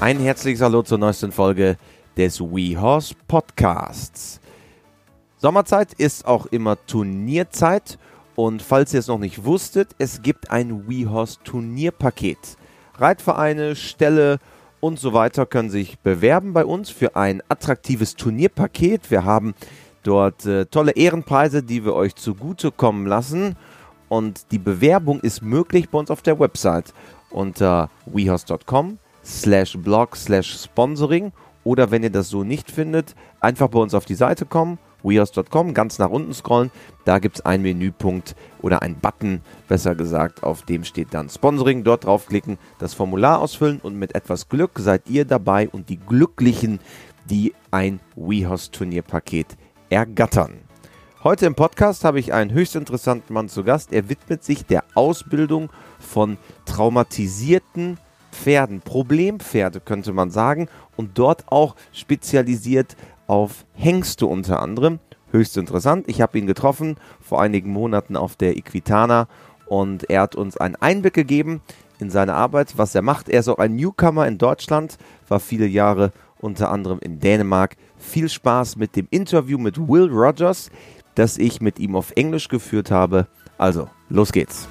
Ein herzliches Hallo zur neuesten Folge des WeHorse Podcasts. Sommerzeit ist auch immer Turnierzeit und falls ihr es noch nicht wusstet, es gibt ein WeHorse Turnierpaket. Reitvereine, Ställe und so weiter können sich bewerben bei uns für ein attraktives Turnierpaket. Wir haben dort äh, tolle Ehrenpreise, die wir euch zugutekommen lassen und die Bewerbung ist möglich bei uns auf der Website unter wehorse.com slash blog slash sponsoring oder wenn ihr das so nicht findet, einfach bei uns auf die Seite kommen, wehorse.com, ganz nach unten scrollen, da gibt es einen Menüpunkt oder einen Button, besser gesagt, auf dem steht dann Sponsoring, dort draufklicken, das Formular ausfüllen und mit etwas Glück seid ihr dabei und die Glücklichen, die ein WeHorse Turnierpaket ergattern. Heute im Podcast habe ich einen höchst interessanten Mann zu Gast. Er widmet sich der Ausbildung von traumatisierten Pferden, Problempferde könnte man sagen, und dort auch spezialisiert auf Hengste unter anderem. Höchst interessant. Ich habe ihn getroffen vor einigen Monaten auf der Equitana und er hat uns einen Einblick gegeben in seine Arbeit, was er macht. Er ist auch ein Newcomer in Deutschland, war viele Jahre unter anderem in Dänemark. Viel Spaß mit dem Interview mit Will Rogers das ich mit ihm auf Englisch geführt habe. Also, los geht's.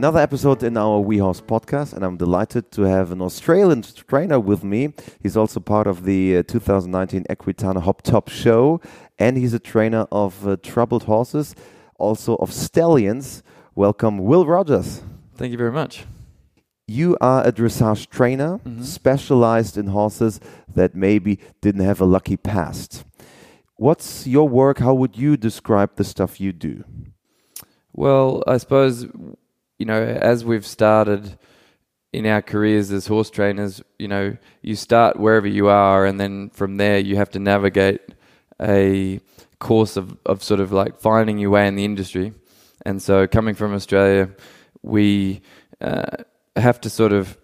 Another episode in our WeHorse podcast, and I'm delighted to have an Australian trainer with me. He's also part of the uh, 2019 Equitana Hop Top Show, and he's a trainer of uh, troubled horses, also of stallions. Welcome, Will Rogers. Thank you very much you are a dressage trainer mm-hmm. specialized in horses that maybe didn't have a lucky past. What's your work? How would you describe the stuff you do? Well, I suppose, you know, as we've started in our careers as horse trainers, you know, you start wherever you are, and then from there you have to navigate a course of, of sort of like finding your way in the industry. And so, coming from Australia, we uh, have to sort of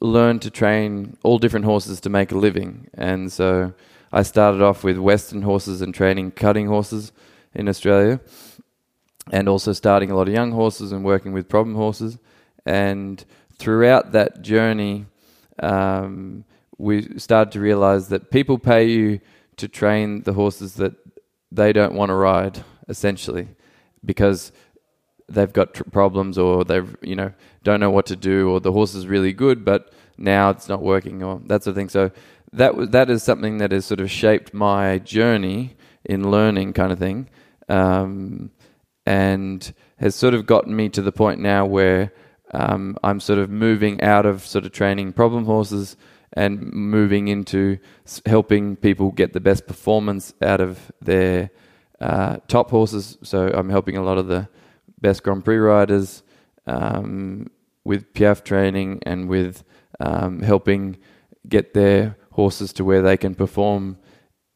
learn to train all different horses to make a living. And so I started off with Western horses and training cutting horses in Australia, and also starting a lot of young horses and working with problem horses. And throughout that journey, um, we started to realize that people pay you to train the horses that they don't want to ride, essentially, because they've got tr- problems or they've you know don't know what to do or the horse is really good but now it's not working or that sort of thing. So that that is something that has sort of shaped my journey in learning, kind of thing, um, and has sort of gotten me to the point now where um, I'm sort of moving out of sort of training problem horses and moving into helping people get the best performance out of their uh, top horses. So I'm helping a lot of the best Grand Prix riders um, with Piaffe training and with um, helping get their horses to where they can perform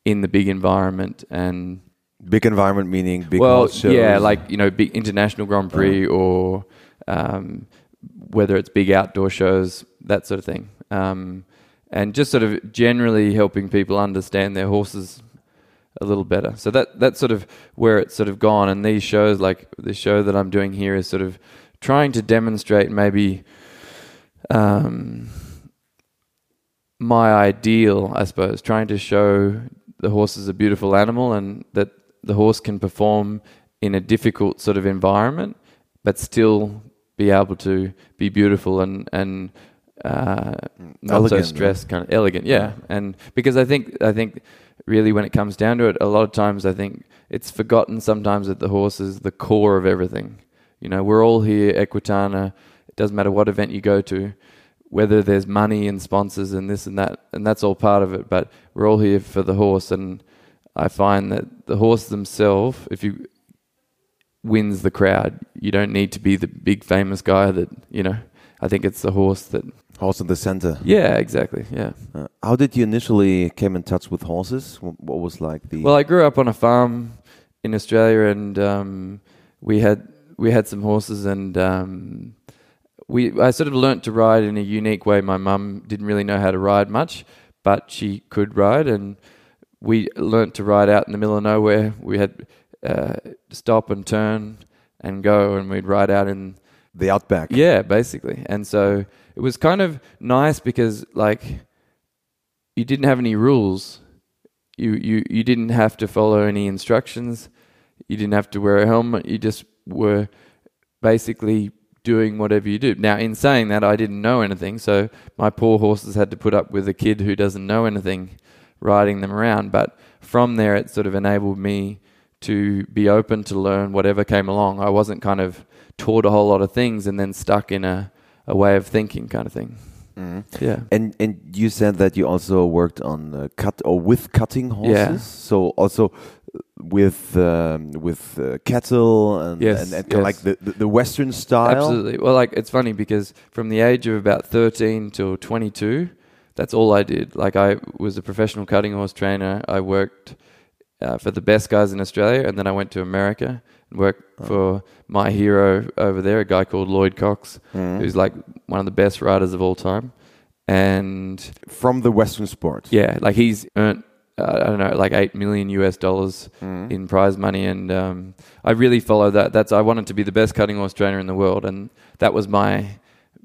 in the big environment and big environment meaning big well yeah like you know big international grand prix or um, whether it's big outdoor shows that sort of thing um, and just sort of generally helping people understand their horses a little better. So that that's sort of where it's sort of gone. And these shows, like the show that I'm doing here, is sort of trying to demonstrate maybe um, my ideal, I suppose, trying to show the horse is a beautiful animal and that the horse can perform in a difficult sort of environment, but still be able to be beautiful and and uh, not elegant, so stressed, kind of elegant, yeah. yeah. And because I think I think really, when it comes down to it, a lot of times I think it's forgotten sometimes that the horse is the core of everything. You know, we're all here, Equitana. It doesn't matter what event you go to, whether there's money and sponsors and this and that, and that's all part of it. But we're all here for the horse, and I find that the horse themselves, if you wins the crowd, you don't need to be the big famous guy that you know. I think it's the horse that Horse in the center. Yeah, exactly. Yeah. Uh, how did you initially came in touch with horses? What was like the? Well, I grew up on a farm in Australia, and um, we had we had some horses, and um, we I sort of learnt to ride in a unique way. My mum didn't really know how to ride much, but she could ride, and we learnt to ride out in the middle of nowhere. We had uh, stop and turn and go, and we'd ride out in The outback. yeah, basically. And so it was kind of nice because like you didn't have any rules. You you you didn't have to follow any instructions. You didn't have to wear a helmet. You just were basically doing whatever you do. Now, in saying that, I didn't know anything, so my poor horses had to put up with a kid who doesn't know anything riding them around. But from there, it sort of enabled me to be open to learn whatever came along. I wasn't kind of taught a whole lot of things and then stuck in a, a way of thinking kind of thing. Mhm. Yeah. And and you said that you also worked on uh, cut or with cutting horses. Yeah. So also uh, with um, with uh, cattle and Yes, and, and yes. like the, the the Western style. Absolutely. Well, like it's funny because from the age of about 13 till 22, that's all I did. Like I was a professional cutting horse trainer. I worked uh, for the best guys in Australia, and then I went to America and worked for my hero over there, a guy called Lloyd Cox, Mhm. who's like one of the best riders of all time. And From the Western sport. yeah, like he's earned uh, I don't know, like eight million US dollars Mhm. in prize money, and um, I really followed that. That's I wanted to be the best cutting horse trainer in the world, and that was my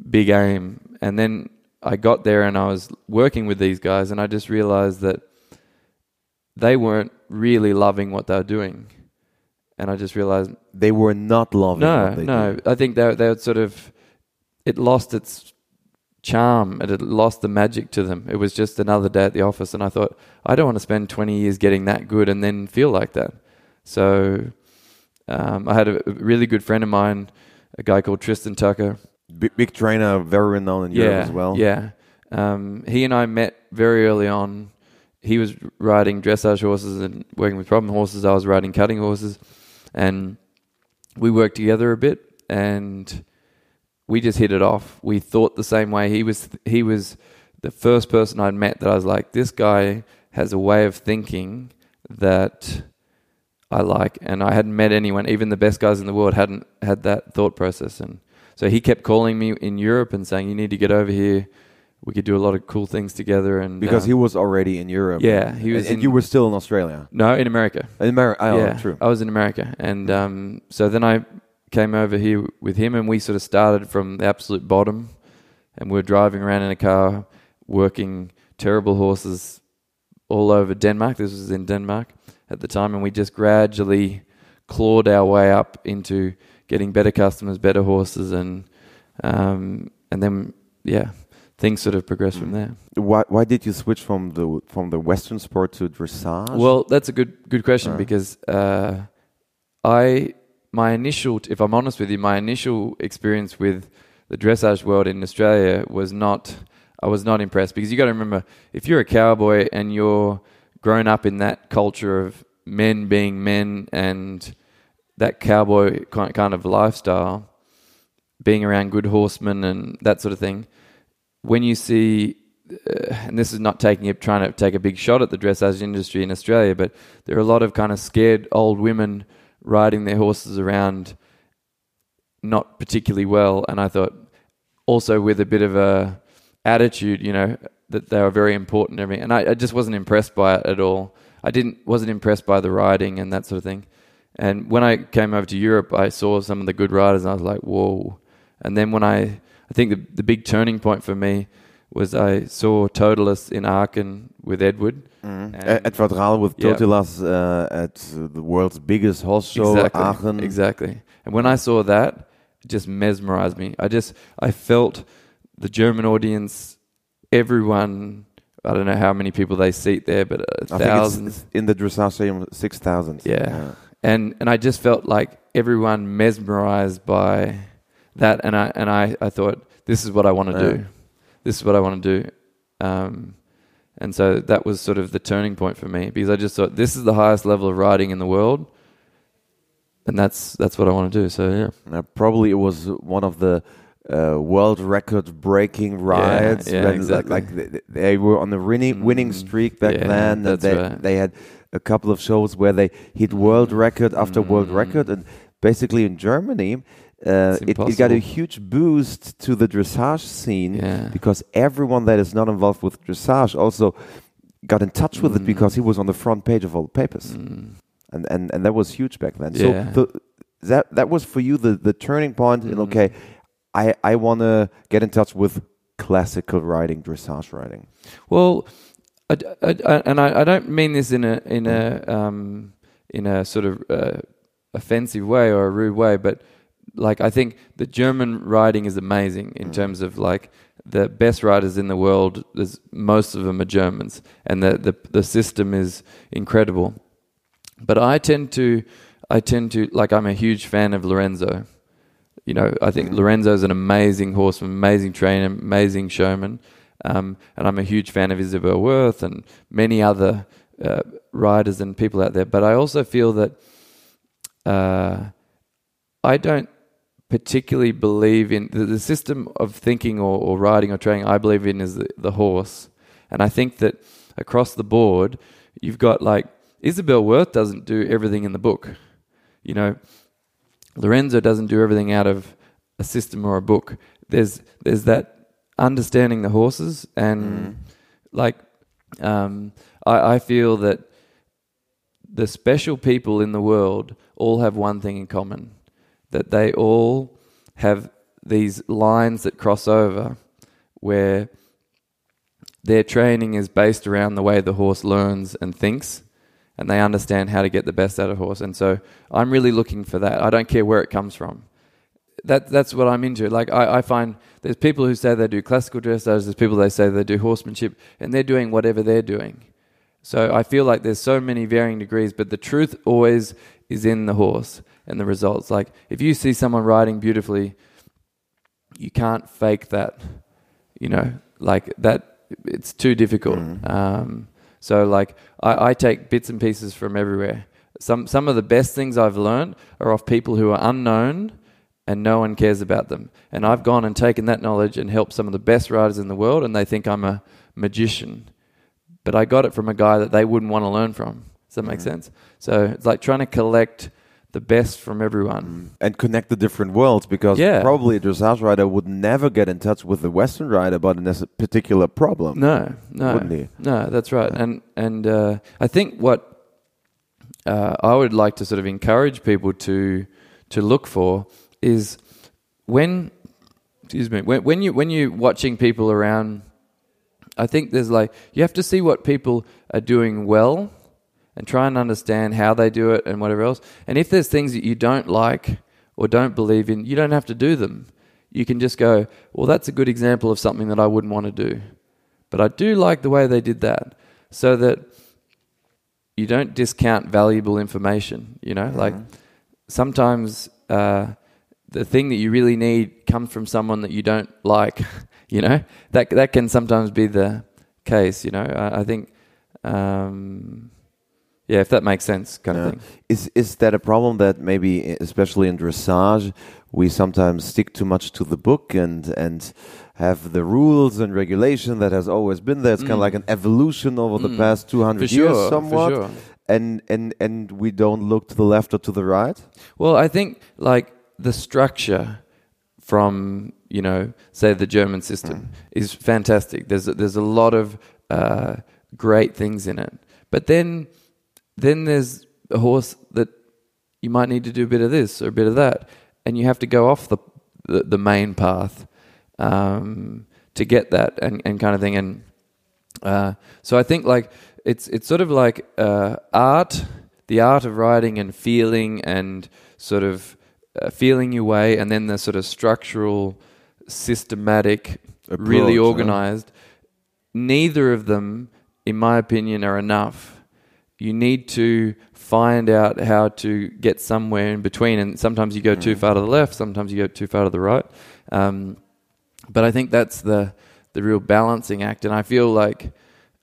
big aim. And then I got there, and I was working with these guys, and I just realized that they weren't really loving what they were doing, and I just realized They were not loving no, what they no. did. I think they they would sort of it lost its charm. It had lost the magic to them. It was just another day at the office, and I thought I don't want to spend twenty years getting that good and then feel like that. So um, I had a really good friend of mine, a guy called Tristan Tucker. Big, big trainer, very renowned in Europe yeah, as well. Yeah. Um, he and I met very early on. He was riding dressage horses and working with problem horses. I was riding cutting horses, and we worked together a bit. And we just hit it off. We thought the same way. He was he was the first person I'd met that I was like, this guy has a way of thinking that I like, and I hadn't met anyone, even the best guys in the world, hadn't had that thought process. And so he kept calling me in Europe and saying, "You need to get over here. We could do a lot of cool things together." And Because uh, he was already in Europe. Yeah, he was And, and in- you were still in Australia. no in America. In America. Oh, yeah, true. I was in America, and um, so then I came over here with him, and we sort of started from the absolute bottom, and we were driving around in a car, working terrible horses all over Denmark. This was in Denmark at the time, and we just gradually clawed our way up into getting better customers, better horses, and um, and then yeah, things sort of progressed from there. Why why did you switch from the from the Western sport to dressage? Well, that's a good good question Uh. because uh, I my initial, if I'm honest with you, my initial experience with the dressage world in Australia was not. I was not impressed because you got to remember if you're a cowboy and you're grown up in that culture of men being men and that cowboy ki- kind of lifestyle, being around good horsemen and that sort of thing, when you see, uh, and this is not taking it, trying to take a big shot at the dressage industry in Australia, but there are a lot of kind of scared old women riding their horses around not particularly well. And I thought also with a bit of a attitude, you know, that they were very important to me. And I, I just wasn't impressed by it at all. I didn't, wasn't impressed by the riding and that sort of thing. And when I came over to Europe, I saw some of the good riders, and I was like, "Whoa!" And then when I, I think the the big turning point for me was I saw Totilas in Aachen with Edward. And- at Edward Gal with Yeah. Uh, at the world's biggest horse show, exactly, Aachen. exactly. And when I saw that, it just mesmerized me. I just I felt the German audience, everyone. I don't know how many people they seat there, but uh, thousands. in the dressage stadium, six thousand. Yeah. And and I just felt like everyone mesmerized by that, and I and I, I thought this is what I want to Yeah. do, this is what I want to do, um, and so that was sort of the turning point for me because I just thought this is the highest level of riding in the world, and that's that's what I want to do. So yeah, Uh, probably it was one of the uh, world record breaking rides. yeah, when, exactly. Like, they, they were on the winning winning Mm, streak back yeah, then. that's they right. they had a couple of shows where they hit world record after world Mm. record, and basically in Germany. Uh, it, it got a huge boost to the dressage scene Yeah. because everyone that is not involved with dressage also got in touch with it Mm. because he was on the front page of all the papers Mm. and and and that was huge back then. Yeah. So the that that was for you the the turning point. And okay, I I want to get in touch with classical riding, dressage riding. Well, I, I, I, and I, I don't mean this in a in a um, in a sort of uh, offensive way or a rude way, but like I think the German riding is amazing in terms of like the best riders in the world. There's most of them are Germans, and the the, the system is incredible. But I tend to I tend to like I'm a huge fan of Lorenzo. You know, I think Lorenzo's an amazing horseman, amazing trainer, amazing showman. Um, and I'm a huge fan of Isabell Werth and many other uh, riders and people out there. But I also feel that uh, I don't particularly believe in the, the system of thinking or, or, riding or training. I believe in is the, the horse, and I think that across the board, you've got like Isabell Werth doesn't do everything in the book. You know, Lorenzo doesn't do everything out of a system or a book. There's there's that understanding the horses and mm. like um, I, I feel that the special people in the world all have one thing in common that they all have these lines that cross over where their training is based around the way the horse learns and thinks and they understand how to get the best out of horse. And so i'm really looking for that. I don't care where it comes from that that's what I'm into. Like I, I find there's people who say they do classical dressage, there's people they say they do horsemanship, and they're doing whatever they're doing. So I feel like there's so many varying degrees, but the truth always is in the horse and the results. Like if you see someone riding beautifully, you can't fake that. You know, like that. It's too difficult. Mm. Um, so like I, I take bits and pieces from everywhere. Some some of the best things I've learned are of people who are unknown and no one cares about them. And I've gone and taken that knowledge and helped some of the best riders in the world, and they think I'm a magician. But I got it from a guy that they wouldn't want to learn from. Does that make mm. sense? So it's like trying to collect the best from everyone mm. and connect the different worlds because yeah. probably a dressage rider would never get in touch with the Western rider about a particular problem. No, no, wouldn't he? No, that's right. Yeah. And and uh, I think what uh, I would like to sort of encourage people to to look for is when excuse me when, when you when you're watching people around i think there's like you have to see what people are doing well and try and understand how they do it and whatever else. And if there's things that you don't like or don't believe in you don't have to do them. You can just go well that's a good example of something that i wouldn't want to do. But i do like the way they did that so that you don't discount valuable information you know? Mm-hmm. like sometimes uh, the thing that you really need comes from someone that you don't like. you know that that can sometimes be the case. You know, I, I think, um, yeah, if that makes sense, kind yeah. of thing. Is is that a problem that maybe, especially in dressage, we sometimes stick too much to the book and and have the rules and regulation that has always been there. It's mm. kind of like an evolution over mm. the past two hundred years, sure, somewhat. Sure. And and and we don't look to the left or to the right. Well, I think like the structure from you know say the German system mm. is fantastic. There's a, there's a lot of uh, great things in it, but then then there's a horse that you might need to do a bit of this or a bit of that, and you have to go off the the, the main path um, to get that and, and kind of thing. And uh, so I think like it's it's sort of like uh, art, the art of writing and feeling and sort of uh, feeling your way, and then the sort of structural, systematic, Approach, really organized. Huh? Neither of them, in my opinion, are enough. You need to find out how to get somewhere in between, and sometimes you go mm. too far to the left, sometimes you go too far to the right. Um, but I think that's the the real balancing act, and I feel like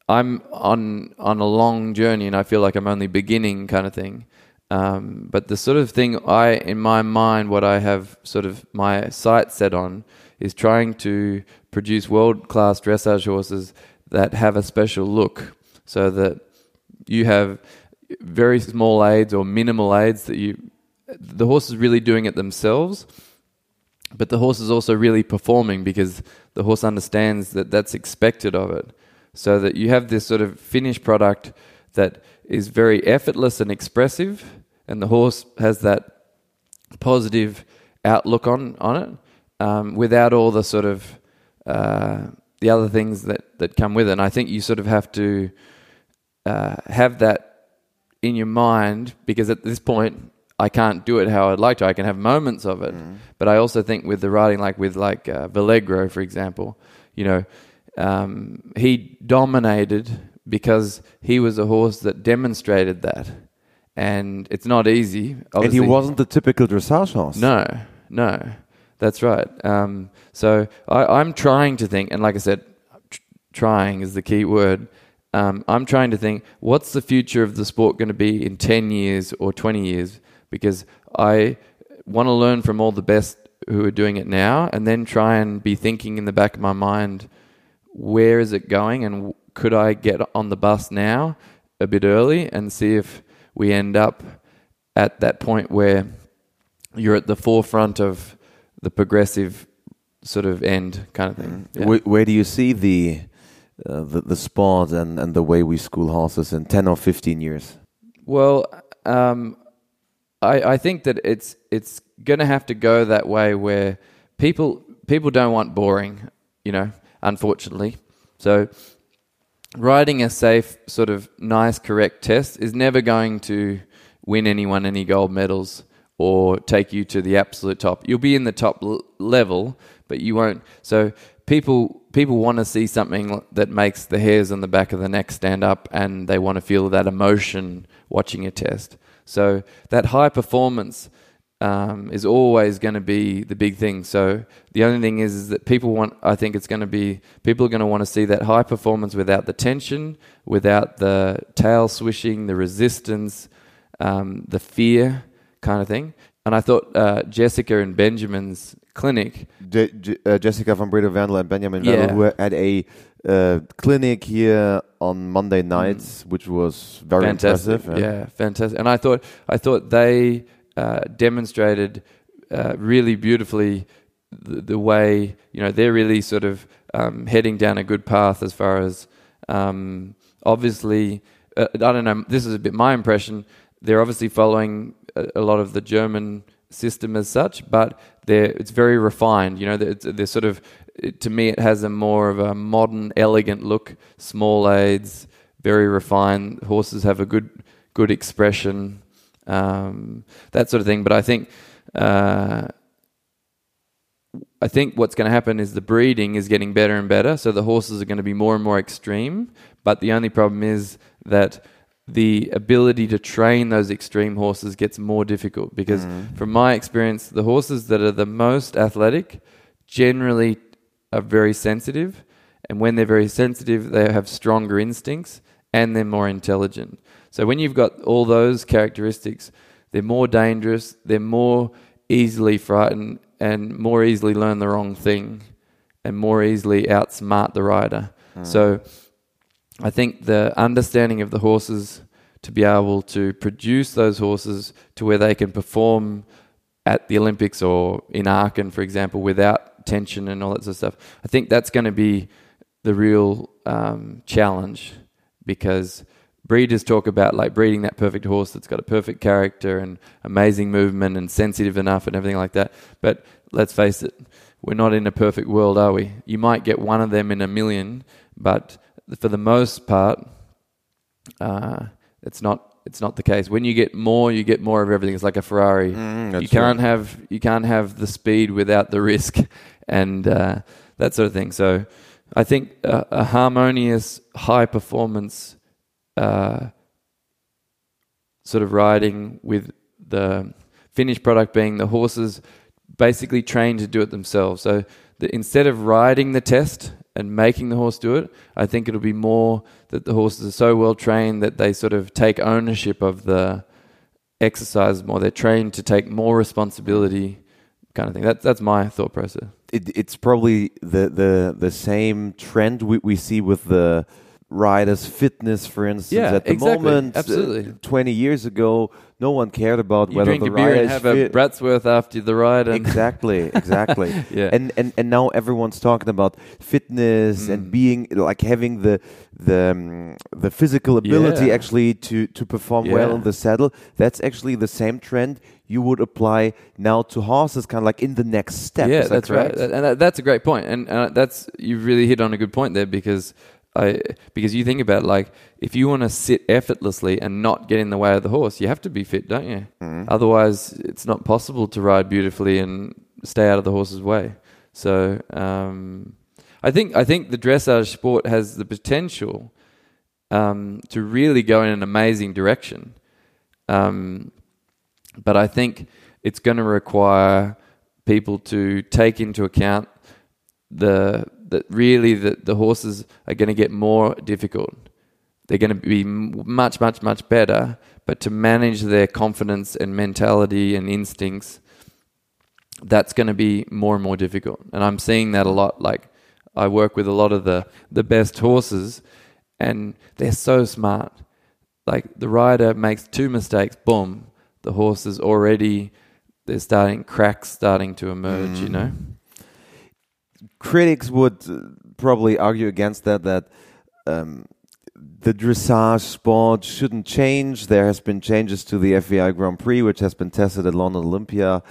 I'm on on a long journey, and I feel like I'm only beginning, kind of thing. Um, but the sort of thing I, in my mind, what I have sort of my sight set on is trying to produce world class dressage horses that have a special look so that you have very small aids or minimal aids that you, the horse is really doing it themselves, but the horse is also really performing because the horse understands that that's expected of it. So that you have this sort of finished product that is very effortless and expressive, and the horse has that positive outlook on on it um, without all the sort of uh, the other things that that come with it. And I think you sort of have to uh, have that in your mind because at this point I can't do it how I'd like to. I can have moments of it, Mm. but I also think with the riding, like with like uh, Valegro, for example, you know, um, he dominated because he was a horse that demonstrated that, and it's not easy. and he wasn't the typical dressage horse. No, no, that's right. Um, so I, I'm trying to think, and like I said, tr- trying is the key word. Um, I'm trying to think, what's the future of the sport going to be in 10 years or 20 years? Because I want to learn from all the best who are doing it now, and then try and be thinking in the back of my mind, where is it going, and could I get on the bus now a bit early and see if we end up at that point where you're at the forefront of the progressive sort of end kind of thing. Yeah. Where, where do you see the, uh, the the sport and, and the way we school horses in ten or fifteen years? Well, um, I, I think that it's it's going to have to go that way where people people don't want boring, you know, unfortunately. So riding a safe, sort of nice, correct test is never going to win anyone any gold medals or take you to the absolute top. You'll be in the top l- level, but you won't. So people people want to see something that makes the hairs on the back of the neck stand up, and they want to feel that emotion watching a test. So that high performance um, is always going to be the big thing. So the only thing is, is that people want. I think it's going to be people are going to want to see that high performance without the tension, without the tail swishing, the resistance, um, the fear kind of thing. And I thought uh, Jessica and Benjamin's clinic. Je- Je- uh, Jessica von Bredow-Werndl and Benjamin Yeah. Who were at a uh, clinic here on Monday nights, which was very Mm. fantastic. impressive. Yeah, fantastic. And I thought I thought they uh, demonstrated uh, really beautifully the, the way you know they're really sort of um, heading down a good path as far as um, obviously uh, I don't know. This is a bit my impression. They're obviously following a, a lot of the German system as such, but they're it's very refined. You know, it's, they're sort of to me it has a more of a modern, elegant look. Small aids, very refined. Horses have a good good expression, um, that sort of thing. But I think. Uh, I think what's going to happen is the breeding is getting better and better, so the horses are going to be more and more extreme. But the only problem is that the ability to train those extreme horses gets more difficult because, from my experience, the horses that are the most athletic generally are very sensitive, and when they're very sensitive, they have stronger instincts and they're more intelligent. So when you've got all those characteristics, they're more dangerous, they're more easily frightened, and more easily learn the wrong thing, and more easily outsmart the rider. So I think the understanding of the horses to be able to produce those horses to where they can perform at the Olympics or in Aachen, for example, without tension and all that sort of stuff. I think that's going to be the real um, challenge because breeders talk about like breeding that perfect horse that's got a perfect character and amazing movement and sensitive enough and everything like that. But let's face it, we're not in a perfect world, are we? You might get one of them in a million, but for the most part, uh, it's not. It's not the case. When you get more, you get more of everything. It's like a Ferrari. Mm, you can't have you can't have the speed without the risk, and uh, that sort of thing. So, I think a, a harmonious, high performance, uh, sort of riding with the finished product being the horses basically trained to do it themselves. So the, instead of riding the test and making the horse do it, I think it'll be more that the horses are so well trained that they sort of take ownership of the exercise more. They're trained to take more responsibility, kind of thing. That, that's my thought process. it, it's probably the, the the same trend we, we see with the riders' fitness, for instance. Yeah, at the exactly. moment, uh, Absolutely. 20 years ago, no one cared about You whether drink the a beer rider and is have a fit. Bratwurst after the ride, and exactly, exactly. Yeah. And, and and now everyone's talking about fitness and Mm. being like having the the um, the physical ability Yeah. actually to to perform well Yeah. in the saddle. That's actually the same trend you would apply now to horses, kind of like in the next step. yeah, that that's right, and that's a great point, and uh, that's you really hit on a good point there because I because you think about like if you want to sit effortlessly and not get in the way of the horse, you have to be fit, don't you? Otherwise, it's not possible to ride beautifully and stay out of the horse's way. So um, I think I think the dressage sport has the potential um, to really go in an amazing direction. Um, but I think it's going to require people to take into account the that really the, the horses are going to get more difficult. They're going to be much, much, much better, but to manage their confidence and mentality and instincts, that's going to be more and more difficult. And I'm seeing that a lot. Like I work with a lot of the the best horses, and they're so smart. Like the rider makes two mistakes, boom, the horse is already they're starting cracks starting to emerge. You mm. know. Critics would uh, probably argue against that that um, the dressage sport shouldn't change. There has been changes to the FEI Grand Prix, which has been tested at London Olympia.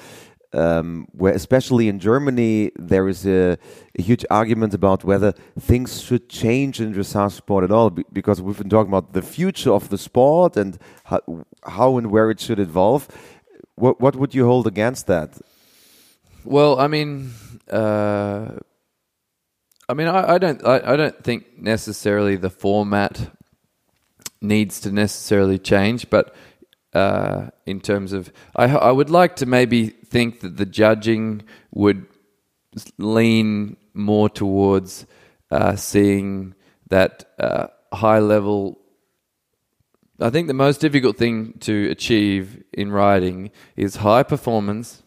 Um, where especially in Germany there is a, a huge argument about whether things should change in dressage sport at all, because we've been talking about the future of the sport and how, how and where it should evolve. What what would you hold against that? Well, I mean, uh, I mean, I, I don't, I, I don't think necessarily the format needs to necessarily change, but uh, in terms of, I, I would like to maybe think that the judging would lean more towards uh, seeing that uh, high level. I think the most difficult thing to achieve in writing is high performance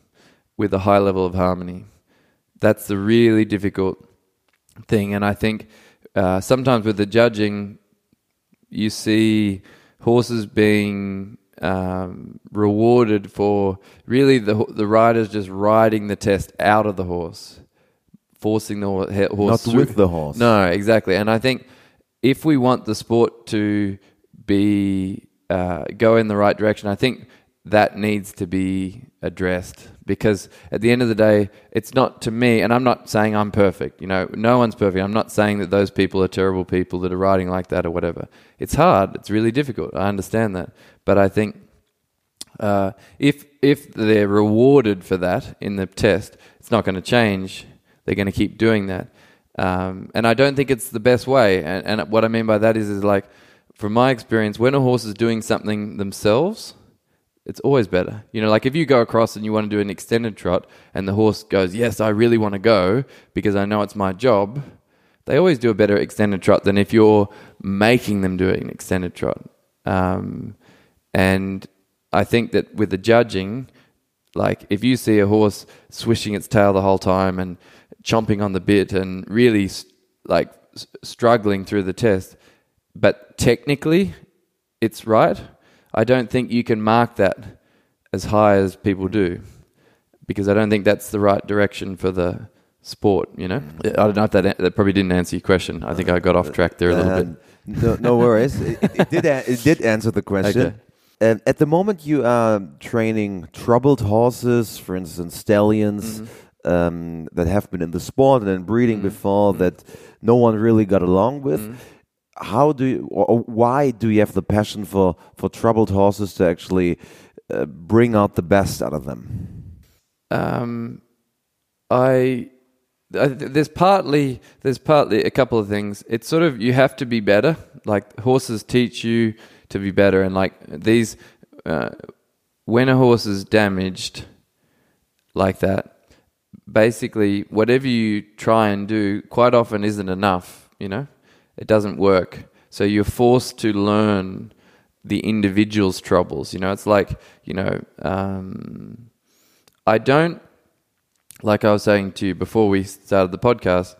with a high level of harmony. That's the really difficult thing, and I think uh, sometimes with the judging, you see horses being um, rewarded for really the the riders just riding the test out of the horse, forcing the horse Not through- with the horse. No, exactly. And I think if we want the sport to be uh, go in the right direction, I think that needs to be addressed because at the end of the day, it's not to me, and I'm not saying I'm perfect. You know, no one's perfect. I'm not saying that those people are terrible people that are riding like that or whatever. It's hard. It's really difficult. I understand that, but I think uh, if if they're rewarded for that in the test, it's not going to change. They're going to keep doing that, um, and I don't think it's the best way. And, and what I mean by that is, is like, from my experience, when a horse is doing something themselves, it's always better. You know, like if you go across and you want to do an extended trot, and the horse goes, "Yes, I really want to go because I know it's my job." They always do a better extended trot than if you're making them do an extended trot. Um, and I think that with the judging, like if you see a horse swishing its tail the whole time and chomping on the bit and really like struggling through the test, but technically it's right, I don't think you can mark that as high as people do because I don't think that's the right direction for the sport, you know? I don't know if that, that probably didn't answer your question. I think I got off track there a little Uh, bit. No, no worries. it, it- it did. a- It did answer the question. Okay. And at the moment, you are training troubled horses, for instance, stallions Mm-hmm. um, that have been in the sport and in breeding Mhm. before that no one really got along with. Mhm. How do you, or, why do you have the passion for for troubled horses to actually uh, bring out the best out of them? Um, I, I there's partly there's partly a couple of things. It's sort of you have to be better. Like horses teach you to be better, and like these, uh, when a horse is damaged, like that, basically whatever you try and do, quite often isn't enough. You know, it doesn't work. So you're forced to learn the individual's troubles. You know, it's like you know. Um, I don't, like I was saying to you before we started the podcast,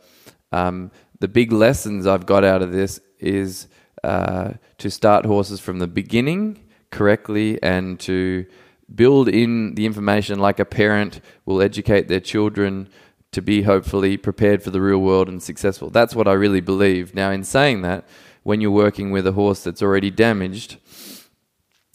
um, the big lessons I've got out of this is uh, to start horses from the beginning, correctly and to build in the information like a parent will educate their children to be hopefully prepared for the real world and successful. That's what I really believe. Now, in saying that, when you're working with a horse that's already damaged,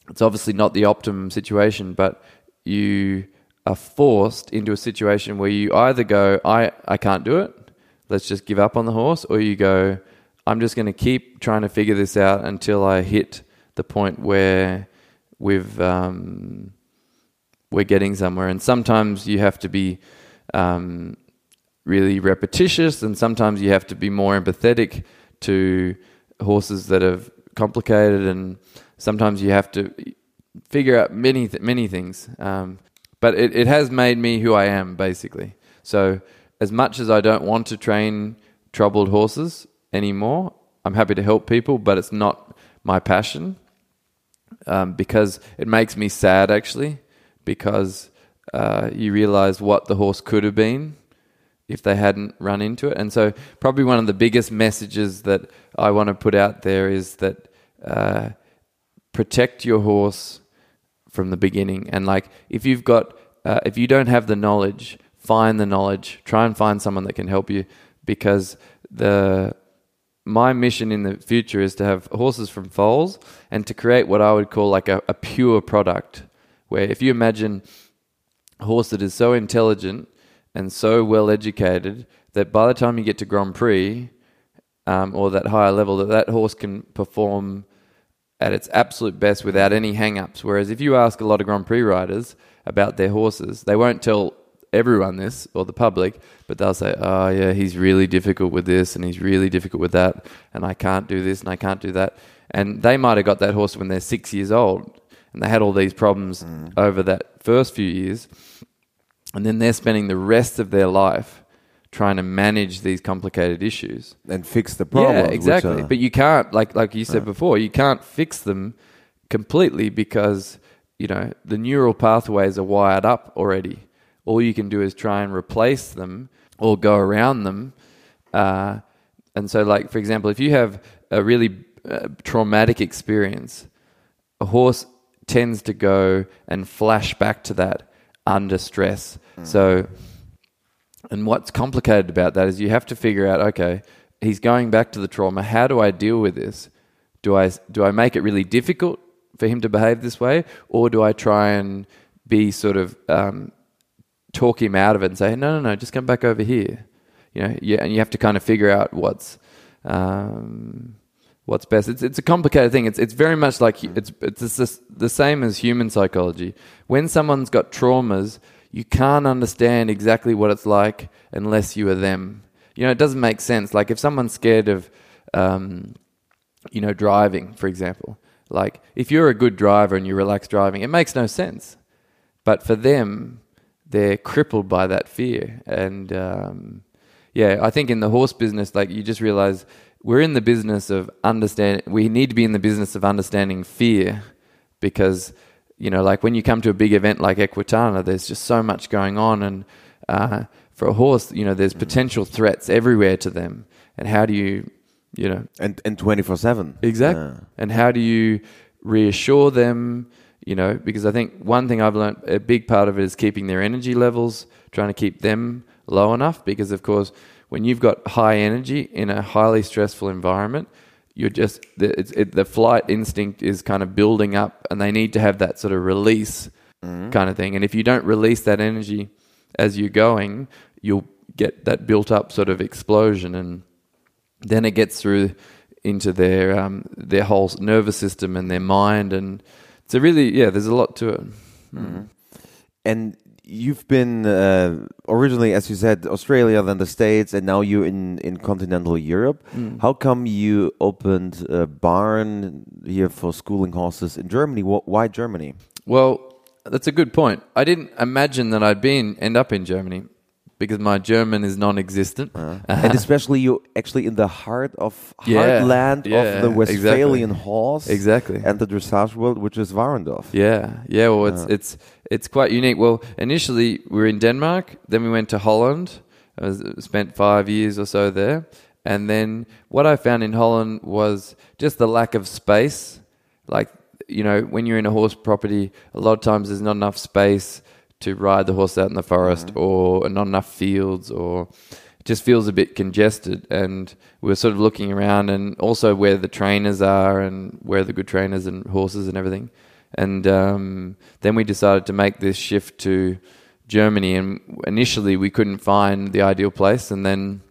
it's obviously not the optimum situation, but you are forced into a situation where you either go, I, I can't do it, let's just give up on the horse, or you go, I'm just going to keep trying to figure this out until I hit the point where we've um, we're getting somewhere. And sometimes you have to be um, really repetitious, and sometimes you have to be more empathetic to horses that are complicated, and sometimes you have to figure out many th- many things. Um, but it, it has made me who I am, basically. So as much as I don't want to train troubled horses anymore, I'm happy to help people, but it's not my passion um, because it makes me sad actually because uh, you realize what the horse could have been if they hadn't run into it. And so, probably one of the biggest messages that I want to put out there is that uh, protect your horse from the beginning. And like, if you've got, uh, if you don't have the knowledge, find the knowledge. Try and find someone that can help you, because the my mission in the future is to have horses from foals and to create what I would call like a, a pure product. Where if you imagine a horse that is so intelligent and so well educated that by the time you get to Grand Prix um, or that higher level, that that horse can perform at its absolute best without any hang-ups. Whereas if you ask a lot of Grand Prix riders about their horses, they won't tell everyone this or the public, but they'll say, "Oh yeah, he's really difficult with this and he's really difficult with that, and I can't do this and I can't do that." And they might have got that horse when they're six years old, and they had all these problems mm. over that first few years, and then they're spending the rest of their life trying to manage these complicated issues and fix the problems. Yeah, exactly. But you can't, like like you said uh, before, you can't fix them completely because you know the neural pathways are wired up already all you can do is try and replace them or go around them. Uh, and so, like for example, if you have a really uh, traumatic experience, a horse tends to go and flash back to that under stress. Mm. So, and what's complicated about that is you have to figure out, okay, he's going back to the trauma. How do I deal with this? Do I do I make it really difficult for him to behave this way, or do I try and be sort of um, talk him out of it and say, no, no, no, just come back over here. You know, yeah, and you have to kind of figure out what's um, what's best. It's it's a complicated thing. It's it's very much like it's it's the same as human psychology. When someone's got traumas, you can't understand exactly what it's like unless you are them. You know, it doesn't make sense. Like if someone's scared of, um, you know, driving, for example. Like if you're a good driver and you relax driving, it makes no sense. But for them, they're crippled by that fear. And um, yeah, I think in the horse business, like you just realize we're in the business of understand. We need to be in the business of understanding fear because you know, like when you come to a big event like Equitana, there's just so much going on, and uh, for a horse, you know, there's potential threats everywhere to them. And how do you, you know, and and twenty four seven exactly. Yeah. And how do you reassure them? you know, because I think one thing I've learned, a big part of it is keeping their energy levels, trying to keep them low enough. Because, of course, when you've got high energy in a highly stressful environment, you're just, the, it, the flight instinct is kind of building up, and they need to have that sort of release mm-hmm. kind of thing. And if you don't release that energy as you're going, you'll get that built up sort of explosion. And then it gets through into their, um, their whole nervous system and their mind and it's a really yeah. There's a lot to it. Mm-hmm. And you've been uh, originally, as you said, Australia, then the States, and now you're in in continental Europe. Mm. How come you opened a barn here for schooling horses in Germany? Why Germany? Well, that's a good point. I didn't imagine that I'd been end up in Germany because my German is non-existent, uh, and especially you actually in the heart of yeah, heartland yeah, of the Westphalian exactly. horse, exactly, and the dressage world, which is Warendorf. Yeah, yeah. Well, it's uh. it's it's quite unique. Well, initially we were in Denmark, then we went to Holland. I was, spent five years or so there, and then what I found in Holland was just the lack of space. Like you know, when you're in a horse property, a lot of times there's not enough space to ride the horse out in the forest or not enough fields or it just feels a bit congested. And we're sort of looking around and also where the trainers are and where the good trainers and horses and everything. And um, then we decided to make this shift to Germany. And initially we couldn't find the ideal place. And then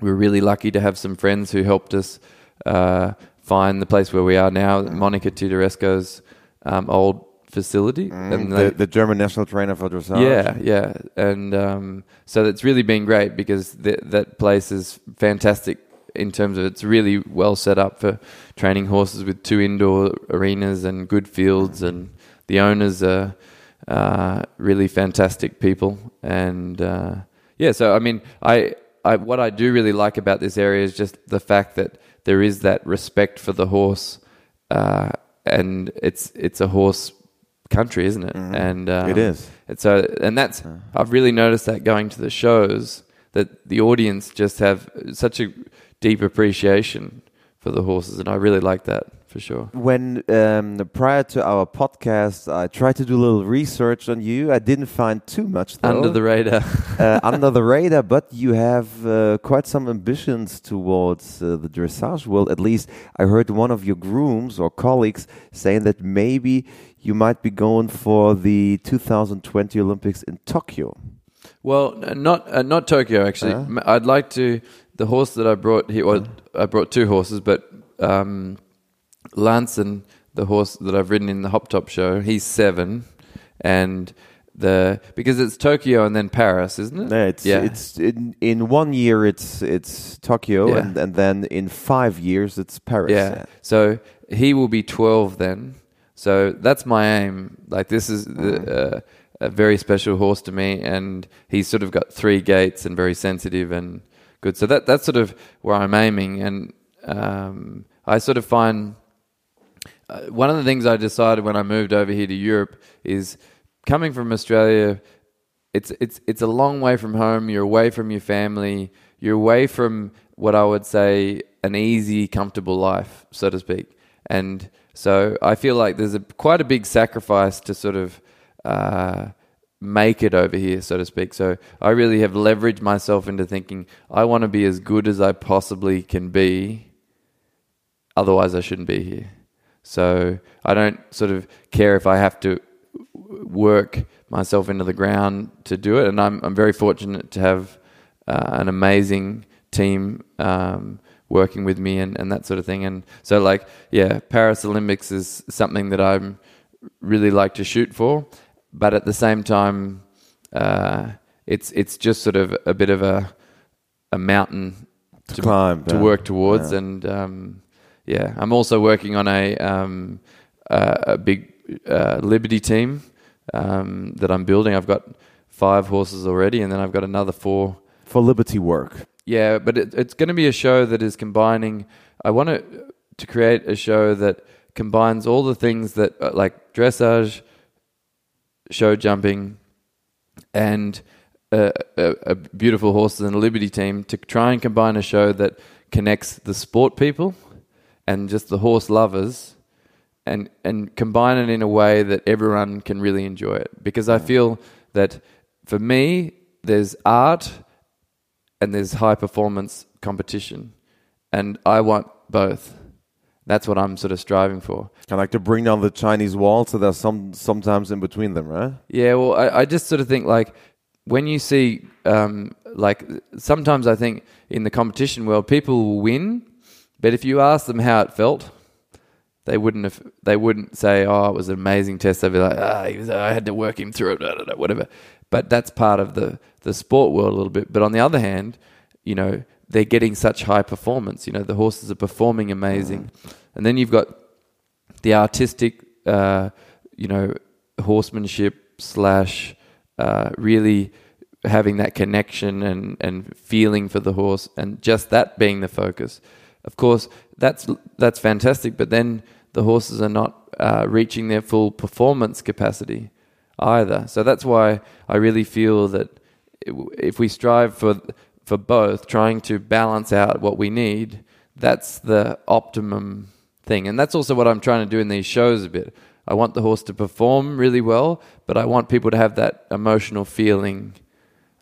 we were really lucky to have some friends who helped us uh, find the place where we are now, Monica Theodorescu's um, old facility. And the, the German national trainer for dressage. yeah, yeah, and um, so it's really been great because th- that place is fantastic in terms of it's really well set up for training horses with two indoor arenas and good fields, and the owners are uh, really fantastic people, and uh, yeah. So I mean, I, I what I do really like about this area is just the fact that there is that respect for the horse, uh, and it's it's a horse country, isn't it? And um, It is. and so, and that's I've really noticed that going to the shows that the audience just have such a deep appreciation for the horses, and I really like that for sure. When um, prior to our podcast, I tried to do a little research on you. I didn't find too much though. Under the radar, uh, under the radar, but you have uh, quite some ambitions towards uh, the dressage world. At least I heard one of your grooms or colleagues saying that maybe you might be going for the 2020 Olympics in Tokyo. well, not uh, not Tokyo actually. Huh? M- I'd like to. The horse that I brought here, well, I brought two horses, but um, Lanson, the horse that I've ridden in the Hop Top show, he's seven, and the because it's Tokyo and then Paris, isn't it? No, it's it's in, in one year it's it's Tokyo Yeah. and and then in five years it's Paris. Yeah. So he will be 12 then. So that's my aim. Like this is uh, a very special horse to me, and he's sort of got three gaits and very sensitive and good. So that that's sort of where I'm aiming, and um, I sort of find uh, one of the things I decided when I moved over here to Europe is coming from Australia. It's it's it's a long way from home. You're away from your family. You're away from what I would say an easy, comfortable life, so to speak. And so I feel like there's a quite a big sacrifice to sort of uh, make it over here, so to speak. So I really have leveraged myself into thinking I want to be as good as I possibly can be. Otherwise, I shouldn't be here. So I don't sort of care if I have to work myself into the ground to do it. And I'm I'm very fortunate to have uh, an amazing team um, working with me and, and that sort of thing. And so like yeah, Paris Olympics is something that I'm really like to shoot for, but at the same time, uh, it's it's just sort of a bit of a a mountain To climb, to yeah. work towards, Yeah. and um, yeah, I'm also working on a um, uh, a big uh, Liberty team um, that I'm building. I've got five horses already, and then I've got another four. for Liberty work. Yeah, but it, it's going to be a show that is combining. I want to to create a show that combines all the things that uh, like dressage, show jumping, and a, a, a beautiful horses and a Liberty team to try and combine a show that connects the sport people and just the horse lovers and and combine it in a way that everyone can really enjoy it. Because I feel that for me there's art and there's high performance competition. And I want both. That's what I'm sort of striving for. I like to bring down the Chinese wall, so there's some sometimes in between them, right? Yeah, well, I, I just sort of think like when you see, um, like sometimes I think in the competition world, people will win, but if you ask them how it felt, they wouldn't have. They wouldn't say, "Oh, it was an amazing test." They'd be like, "Ah, was, I had to work him through it, whatever." But that's part of the the sport world a little bit. But on the other hand, you know, they're getting such high performance. You know, the horses are performing amazing, and then you've got the artistic, uh, you know, horsemanship slash uh, really having that connection and, and feeling for the horse, and just that being the focus. Of course, that's that's fantastic, but then the horses are not uh, reaching their full performance capacity either. So that's why I really feel that if we strive for for both, trying to balance out what we need, that's the optimum thing. And that's also what I'm trying to do in these shows a bit. I want the horse to perform really well, but I want people to have that emotional feeling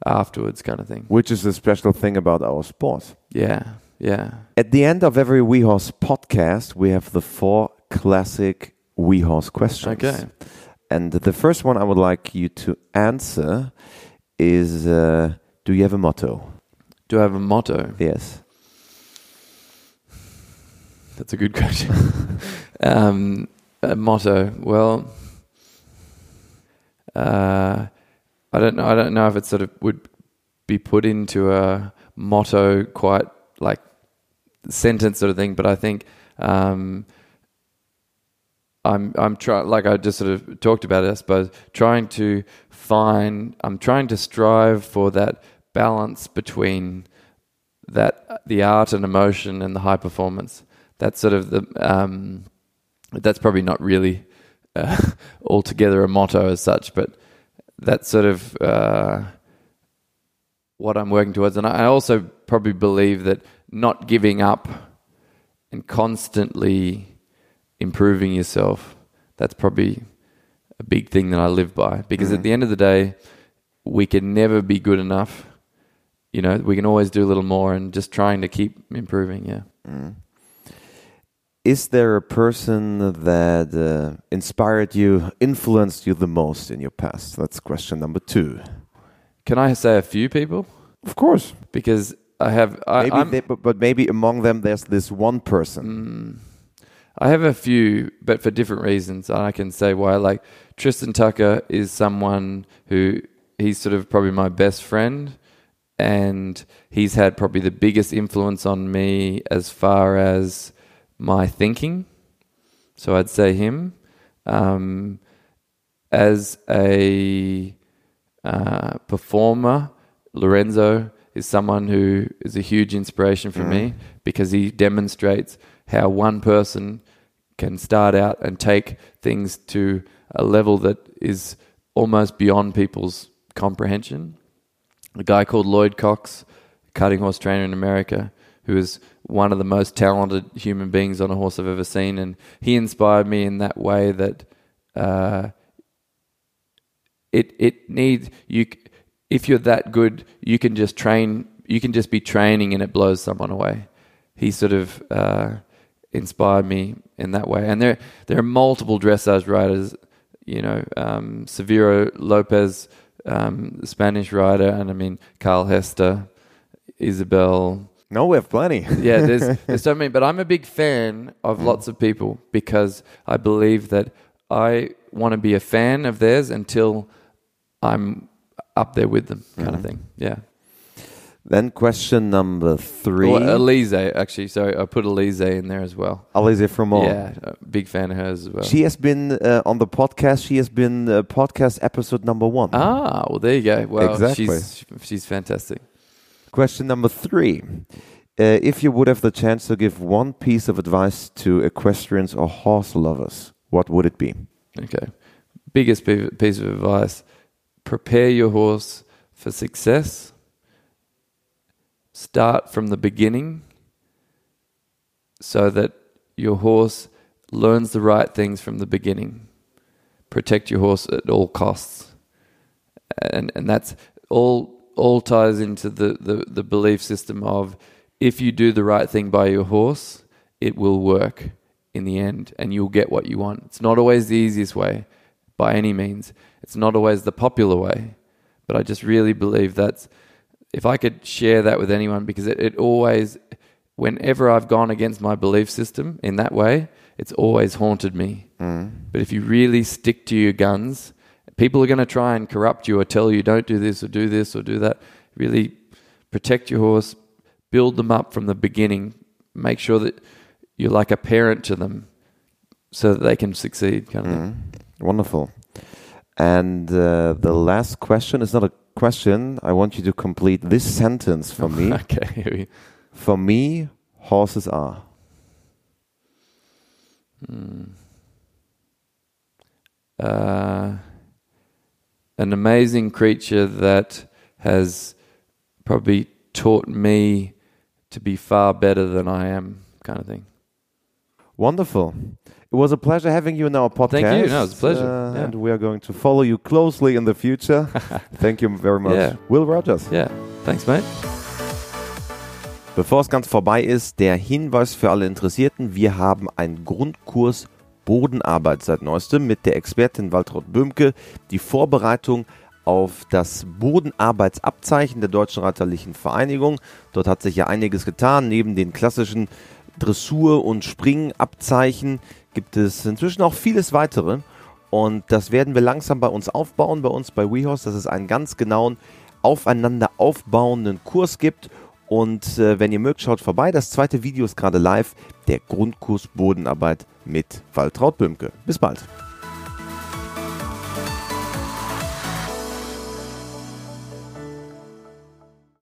afterwards, kind of thing. Which is the special thing about our sport. Yeah, yeah. At the end of every WeHorse podcast, we have the four classic WeHorse questions. Okay. And the first one I would like you to answer is uh, Do you have a motto? Do I have a motto? Yes. That's a good question. um, a motto. Well, uh, I don't know. I don't know if it sort of would be put into a motto, quite like sentence sort of thing. But I think um, I'm I'm trying, like I just sort of talked about it. I suppose trying to find. I'm trying to strive for that balance between that the art and emotion and the high performance that's sort of the um, that's probably not really uh, altogether a motto as such, but that's sort of uh, what I'm working towards. And I also probably believe that not giving up and constantly improving yourself that's probably a big thing that I live by because Mm-hmm. at the end of the day we can never be good enough you know we can always do a little more and just trying to keep improving yeah Is there a person that uh, inspired you, influenced you the most in your past? That's question number two. Can I say a few people? Of course. Because I have, I, Maybe they, but, but maybe among them there's this one person. Mm. I have a few, but for different reasons. And I can say why. Like Tristan Tucker is someone who he's sort of probably my best friend, and he's had probably the biggest influence on me as far as my thinking. So I'd say him. Um, as a uh, performer, Lorenzo is someone who is a huge inspiration for me because he demonstrates how one person can start out and take things to a level that is almost beyond people's comprehension. A guy called Lloyd Cox, cutting horse trainer in America, who is one of the most talented human beings on a horse I've ever seen, and he inspired me in that way that uh, it it needs you. If you're that good, you can just train. You can just be training, and it blows someone away. He sort of uh, inspired me in that way, and there there are multiple dressage riders. You know, um, Severo Lopez, um, the Spanish rider, and I mean Carl Hester, Isabell, No, we have plenty. yeah, there's, there's so many, but I'm a big fan of lots of people because I believe that I want to be a fan of theirs until I'm up there with them, kind of thing. Yeah. then question number three. Well, Elise, actually. Sorry, I put Elise in there as well. Alizée Froment. Yeah, a big fan of hers as well. She has been uh, on the podcast. She has been uh, podcast episode number one. ah, well, there you go. Well, Exactly. she's she's fantastic. Question number three. Uh, if you would have the chance to give one piece of advice to equestrians or horse lovers, what would it be? Okay. Biggest piece of advice prepare your horse for success. Start from the beginning so that your horse learns the right things from the beginning. Protect your horse at all costs. And, and that's all, all ties into the, the, the belief system of if you do the right thing by your horse, it will work in the end and you'll get what you want. It's not always the easiest way by any means. It's not always the popular way. But I just really believe that's if I could share that with anyone because it, it always whenever I've gone against my belief system in that way, it's always haunted me. Mm. But if you really stick to your guns, people are going to try and corrupt you or tell you don't do this or do this or do that. Really protect your horse, build them up from the beginning, make sure that you're like a parent to them so that they can succeed kind of thing. Mm. Wonderful. And uh, the last question is not a question. I want you to complete this sentence for me. Okay. For me, horses are. uh, an amazing creature that has probably taught me to be far better than I am, kind of thing. Wonderful. It was a pleasure having you in our podcast. Thank you. No, it's a pleasure. Uh, Yeah. And we are going to follow you closely in the future. Thank you very much. Yeah. Will Rogers. Yeah. Thanks, mate. Bevor es ganz vorbei ist, der Hinweis für alle Interessierten. Wir haben einen Grundkurs Bodenarbeit seit neuestem mit der Expertin Waltraud Böhmke. Die Vorbereitung auf das Bodenarbeitsabzeichen der Deutschen Reiterlichen Vereinigung. Dort hat sich ja einiges getan. Neben den klassischen Dressur- und Springabzeichen gibt es inzwischen auch vieles weitere. Und das werden wir langsam bei uns aufbauen, bei uns bei WeHorse, dass es einen ganz genauen, aufeinander aufbauenden Kurs gibt. Und äh, wenn ihr mögt, schaut vorbei. Das zweite Video ist gerade live. Der Grundkurs Bodenarbeit mit Waltraud Böhmke. Bis bald.